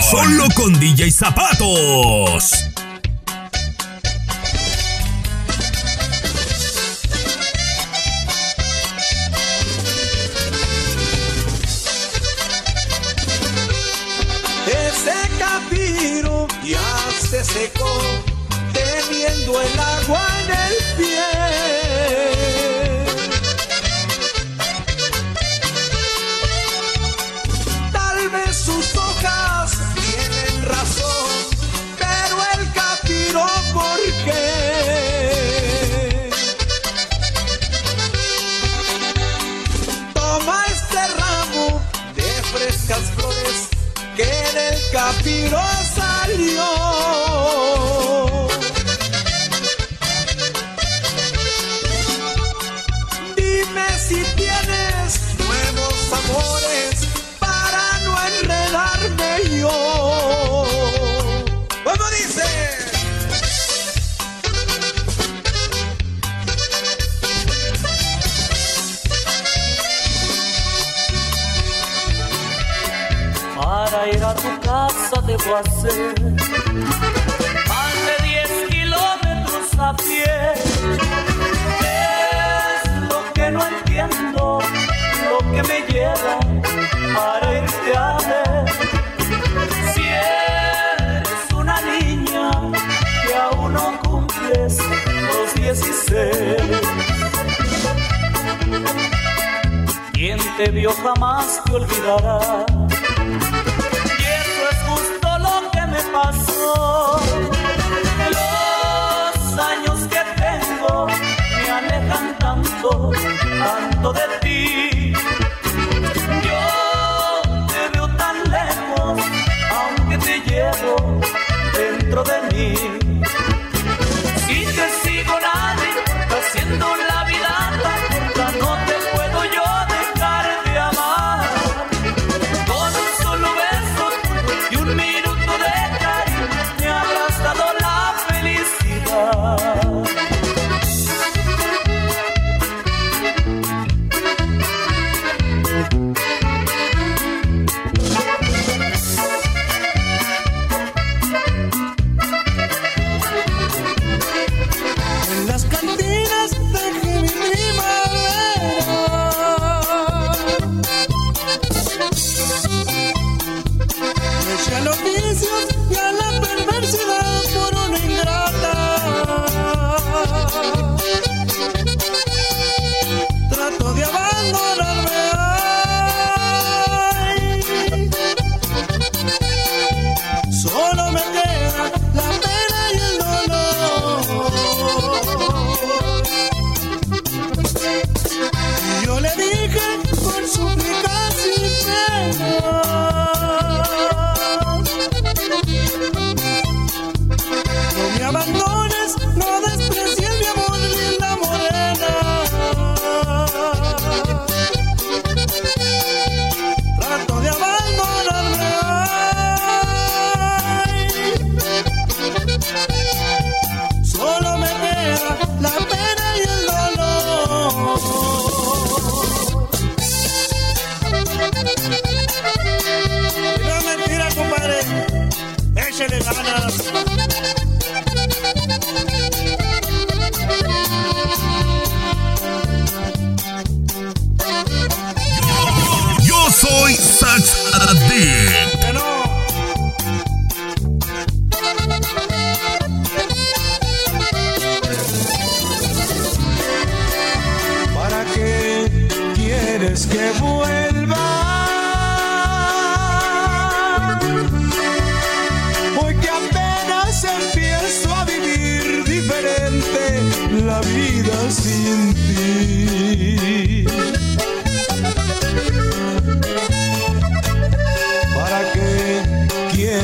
Solo con DJ Zapatos. blancas flores que en el capiro salió. puedo hacer. Más de 10 kilómetros a pie. Es lo que no entiendo, lo que me lleva para irte a ver. Si eres una niña que aún no cumples los 16. Quien te vio jamás te olvidará. passou.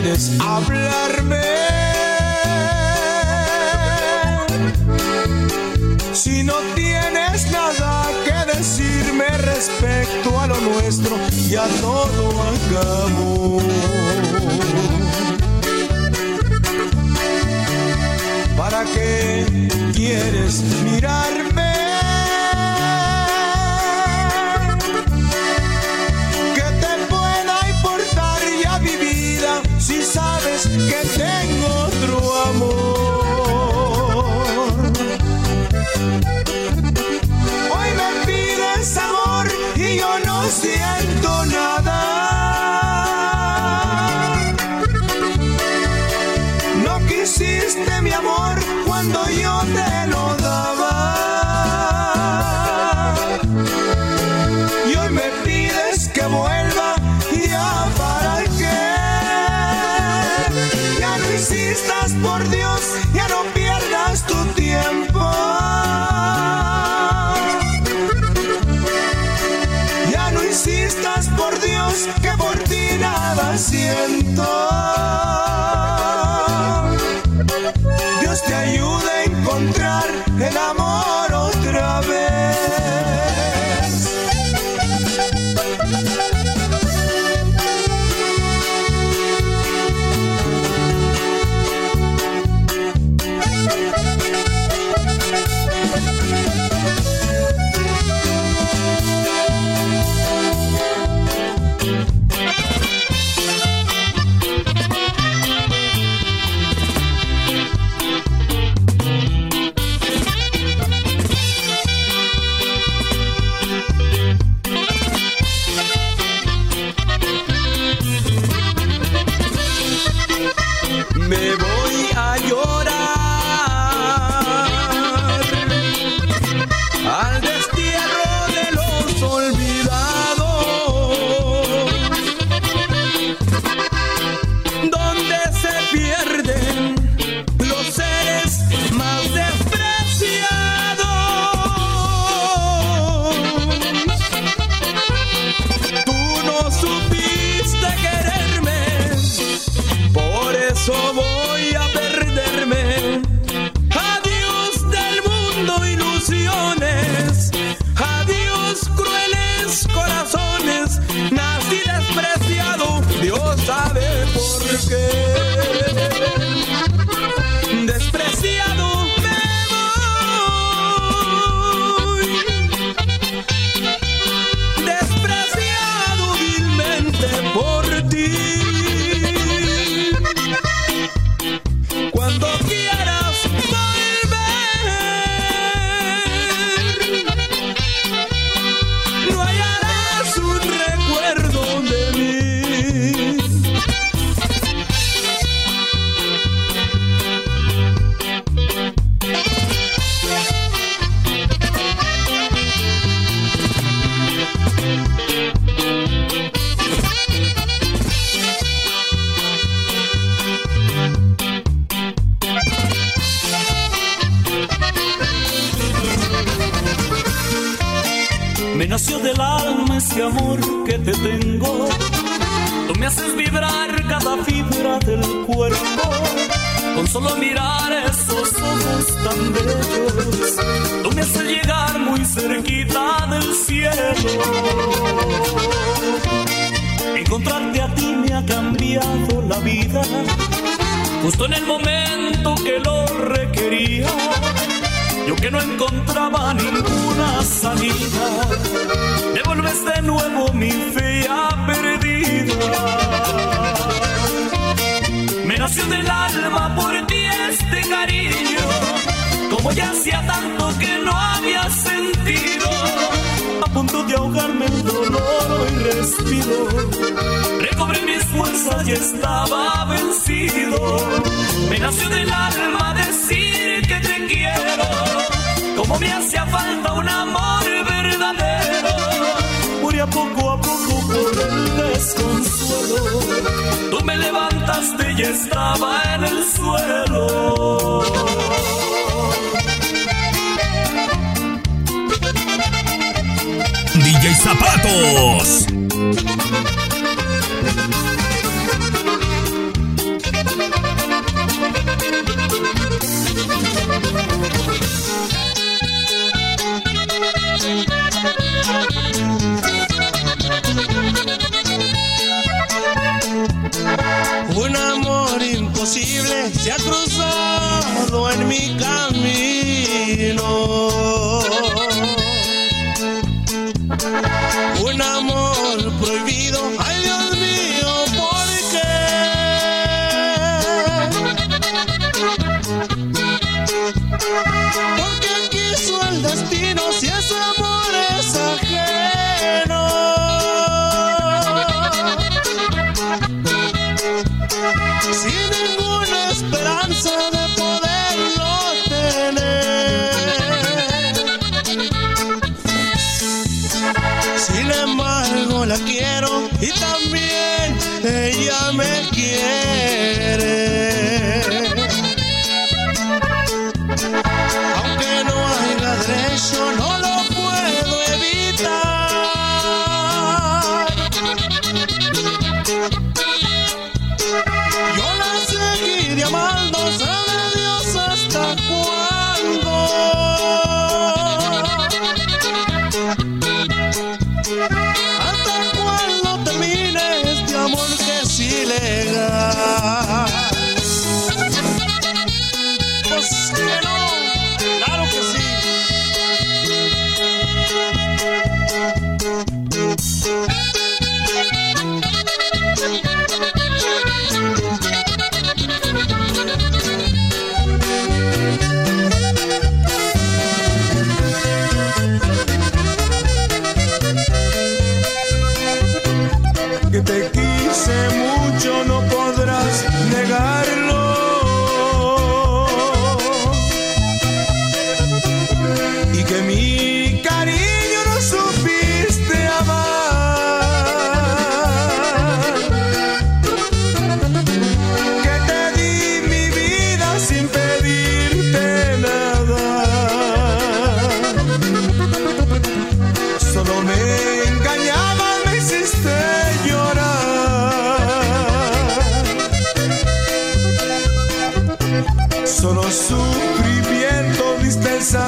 quieres hablarme. Si no tienes nada que decirme respecto a lo nuestro, ya todo acabó. ¿Para qué quieres mirarme? estás por Dios. Con solo mirar esos ojos tan bellos, tú me haces llegar muy cerquita del cielo. Encontrarte a ti me ha cambiado la vida, justo en el momento que lo requería. Yo que no encontraba ninguna salida, devuelves de nuevo mi fe perdida nació del alma por ti este cariño, como ya hacía tanto que no había sentido, a punto de ahogarme el dolor y respiro, recobré mis fuerzas y estaba vencido, me nació del alma decir que te quiero, como me hacía falta un amor verdadero, moría poco a poco por el desconsuelo levantaste y estaba en el suelo. DJ Zapatos.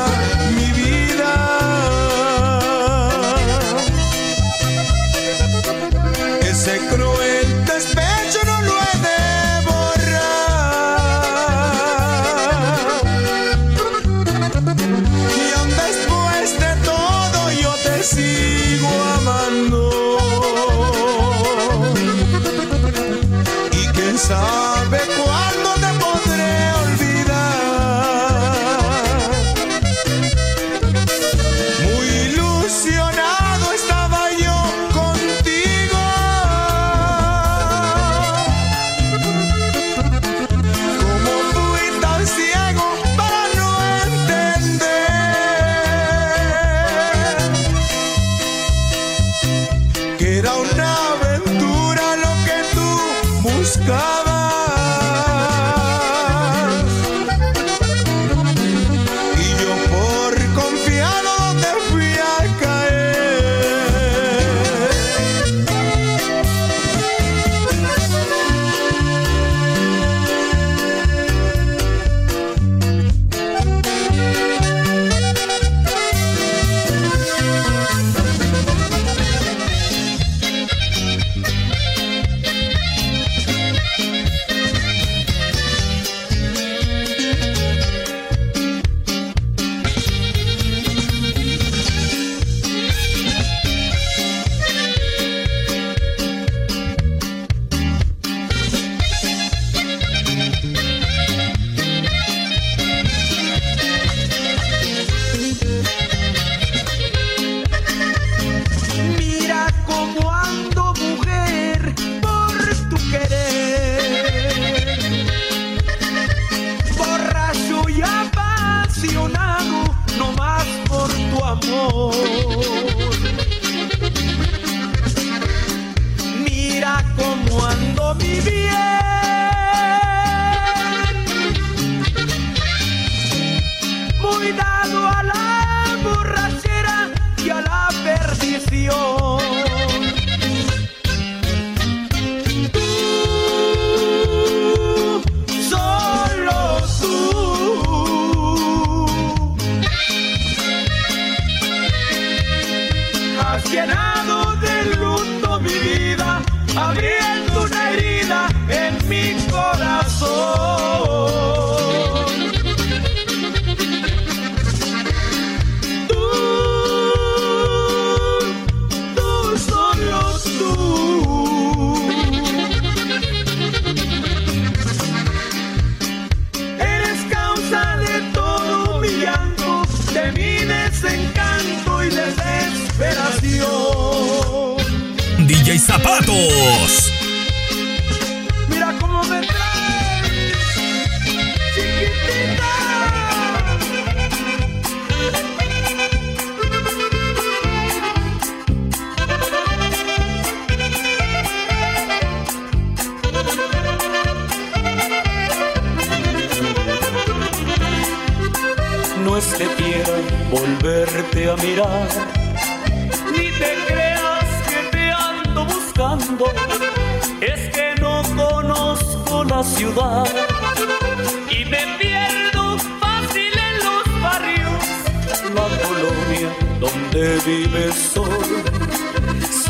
love te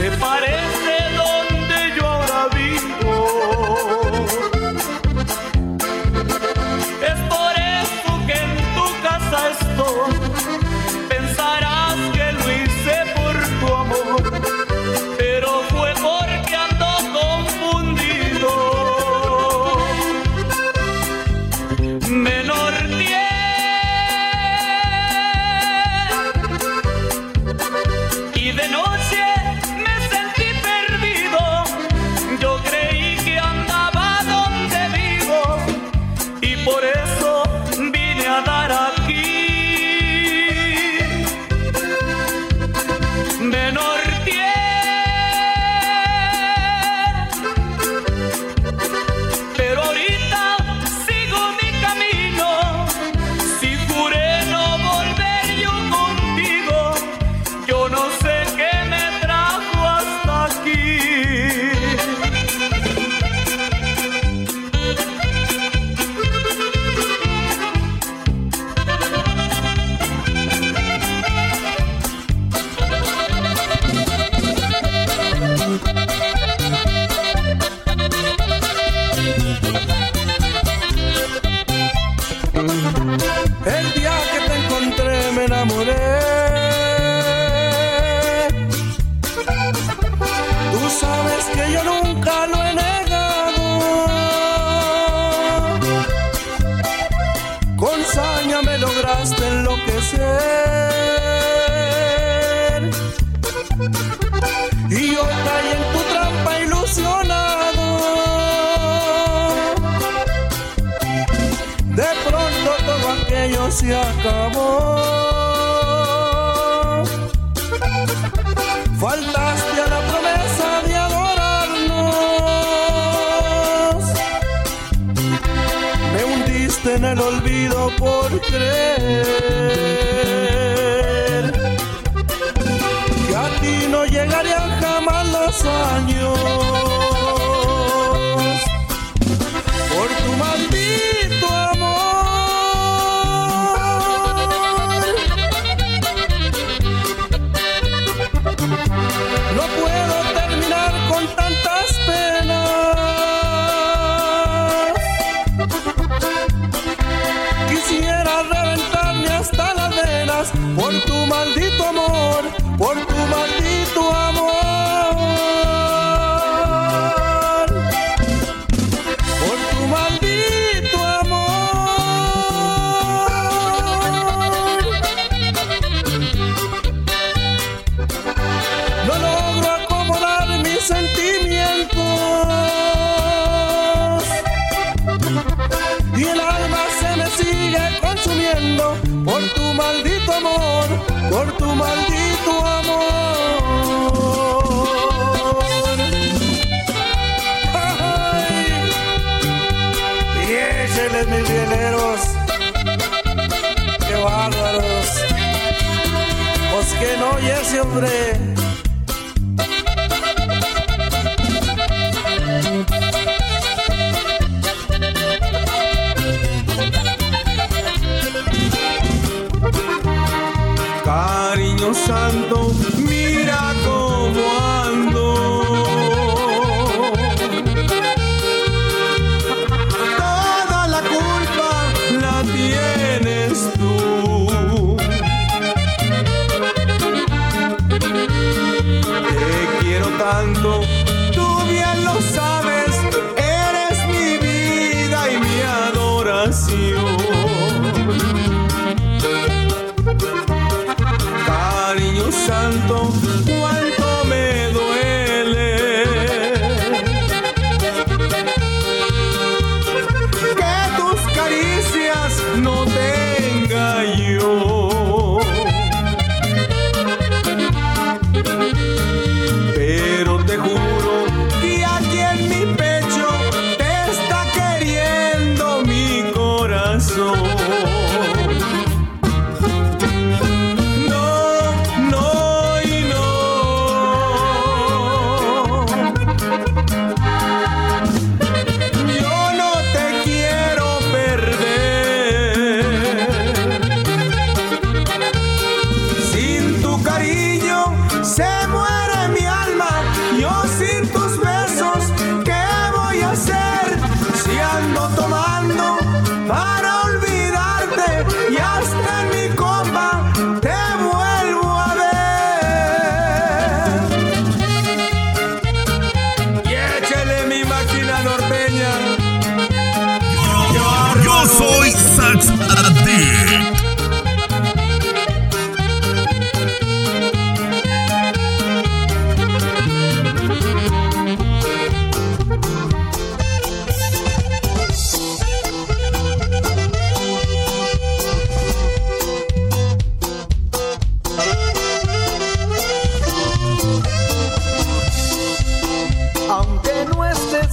se se acabó. Faltaste a la promesa de adorarnos. Me hundiste en el olvido por creer que a ti no llegarían jamás los años.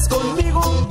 conmigo.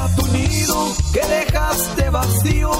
a tu nido que dejaste vacío